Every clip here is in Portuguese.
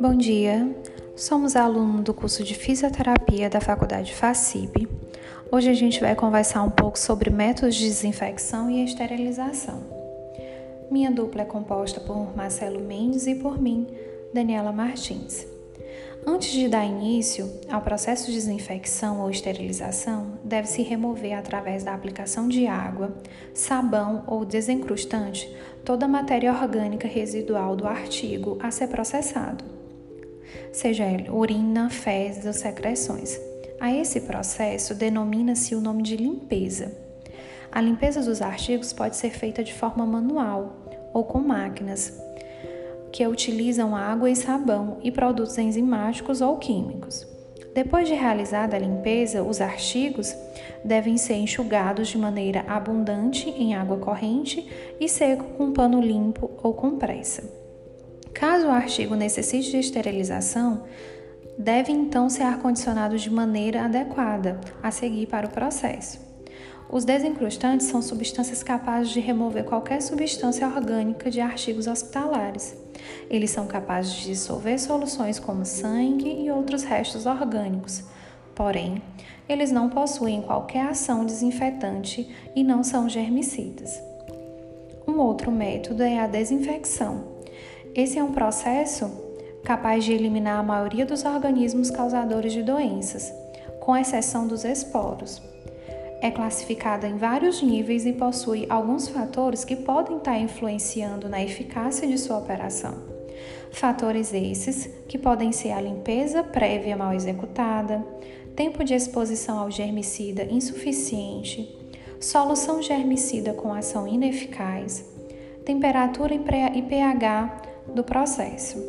Bom dia, somos alunos do curso de Fisioterapia da Faculdade FACIP. Hoje a gente vai conversar um pouco sobre métodos de desinfecção e esterilização. Minha dupla é composta por Marcelo Mendes e por mim, Daniela Martins. Antes de dar início ao processo de desinfecção ou esterilização, deve-se remover através da aplicação de água, sabão ou desencrustante toda a matéria orgânica residual do artigo a ser processado seja urina, fezes ou secreções. A esse processo denomina-se o nome de limpeza. A limpeza dos artigos pode ser feita de forma manual ou com máquinas que utilizam água e sabão e produtos enzimáticos ou químicos. Depois de realizada a limpeza, os artigos devem ser enxugados de maneira abundante em água corrente e seco com pano limpo ou com pressa. Caso o artigo necessite de esterilização, deve então ser ar-condicionado de maneira adequada a seguir para o processo. Os desencrustantes são substâncias capazes de remover qualquer substância orgânica de artigos hospitalares. Eles são capazes de dissolver soluções como sangue e outros restos orgânicos. Porém, eles não possuem qualquer ação desinfetante e não são germicidas. Um outro método é a desinfecção. Esse é um processo capaz de eliminar a maioria dos organismos causadores de doenças, com exceção dos esporos. É classificada em vários níveis e possui alguns fatores que podem estar influenciando na eficácia de sua operação. Fatores esses que podem ser a limpeza prévia mal executada, tempo de exposição ao germicida insuficiente, solução germicida com ação ineficaz, temperatura e pH do processo.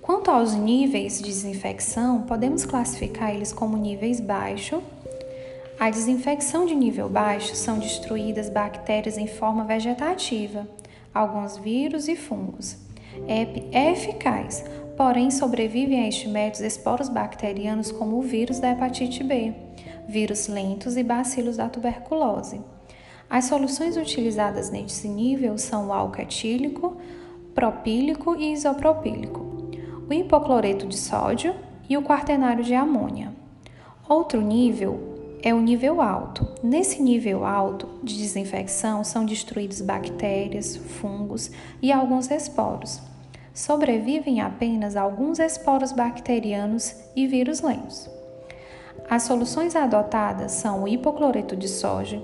Quanto aos níveis de desinfecção, podemos classificar eles como níveis baixo. A desinfecção de nível baixo são destruídas bactérias em forma vegetativa, alguns vírus e fungos. É, é eficaz, porém sobrevivem a este método esporos bacterianos como o vírus da hepatite B, vírus lentos e bacilos da tuberculose. As soluções utilizadas neste nível são o álcool etílico, propílico e isopropílico, o hipocloreto de sódio e o quaternário de amônia. Outro nível é o nível alto. Nesse nível alto de desinfecção são destruídos bactérias, fungos e alguns esporos. Sobrevivem apenas alguns esporos bacterianos e vírus lentos. As soluções adotadas são o hipocloreto de sódio,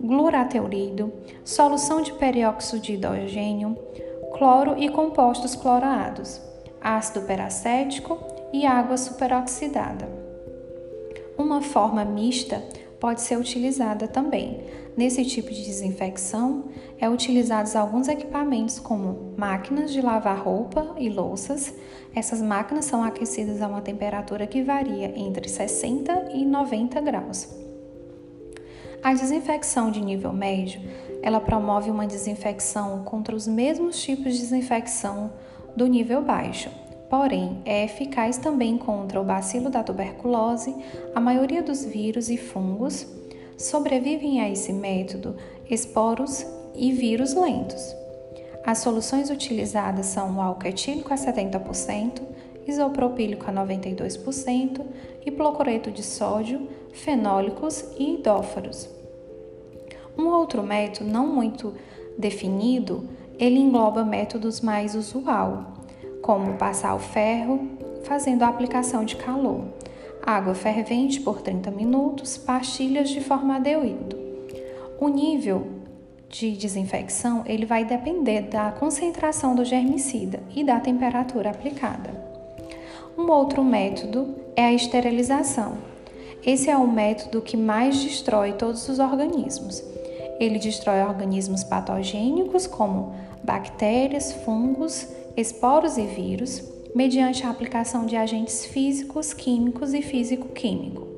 glurateurido, solução de peróxido de hidrogênio, cloro e compostos clorados, ácido peracético e água superoxidada. Uma forma mista pode ser utilizada também. Nesse tipo de desinfecção, é utilizados alguns equipamentos como máquinas de lavar roupa e louças. Essas máquinas são aquecidas a uma temperatura que varia entre 60 e 90 graus. A desinfecção de nível médio, ela promove uma desinfecção contra os mesmos tipos de desinfecção do nível baixo. Porém, é eficaz também contra o bacilo da tuberculose, a maioria dos vírus e fungos. Sobrevivem a esse método esporos e vírus lentos. As soluções utilizadas são o álcool a 70%, isopropílico a 92% e hipocloreto de sódio, fenólicos e idóforos. Um outro método não muito definido, ele engloba métodos mais usual, como passar o ferro fazendo a aplicação de calor, água fervente por 30 minutos, pastilhas de formaldeído. O nível de desinfecção ele vai depender da concentração do germicida e da temperatura aplicada. Um outro método é a esterilização. Esse é o método que mais destrói todos os organismos. Ele destrói organismos patogênicos como bactérias, fungos, esporos e vírus, mediante a aplicação de agentes físicos, químicos e físico-químico.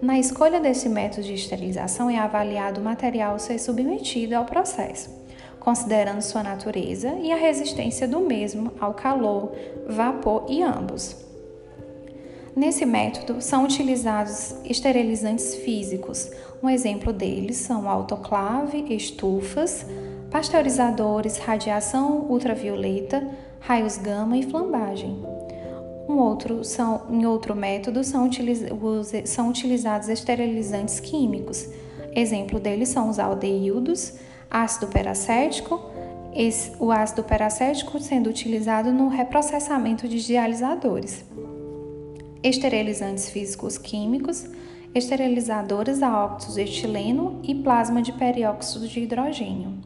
Na escolha desse método de esterilização é avaliado o material ser submetido ao processo, considerando sua natureza e a resistência do mesmo ao calor, vapor e ambos. Nesse método são utilizados esterilizantes físicos. Um exemplo deles são autoclave, estufas, pasteurizadores, radiação ultravioleta, raios gama e flambagem. Um outro são, em outro método são, utiliz, são utilizados esterilizantes químicos. Exemplo deles são os aldeídos, ácido peracético, esse, o ácido peracético sendo utilizado no reprocessamento de dialisadores esterilizantes físicos químicos, esterilizadores a óxido de etileno e plasma de perióxido de hidrogênio.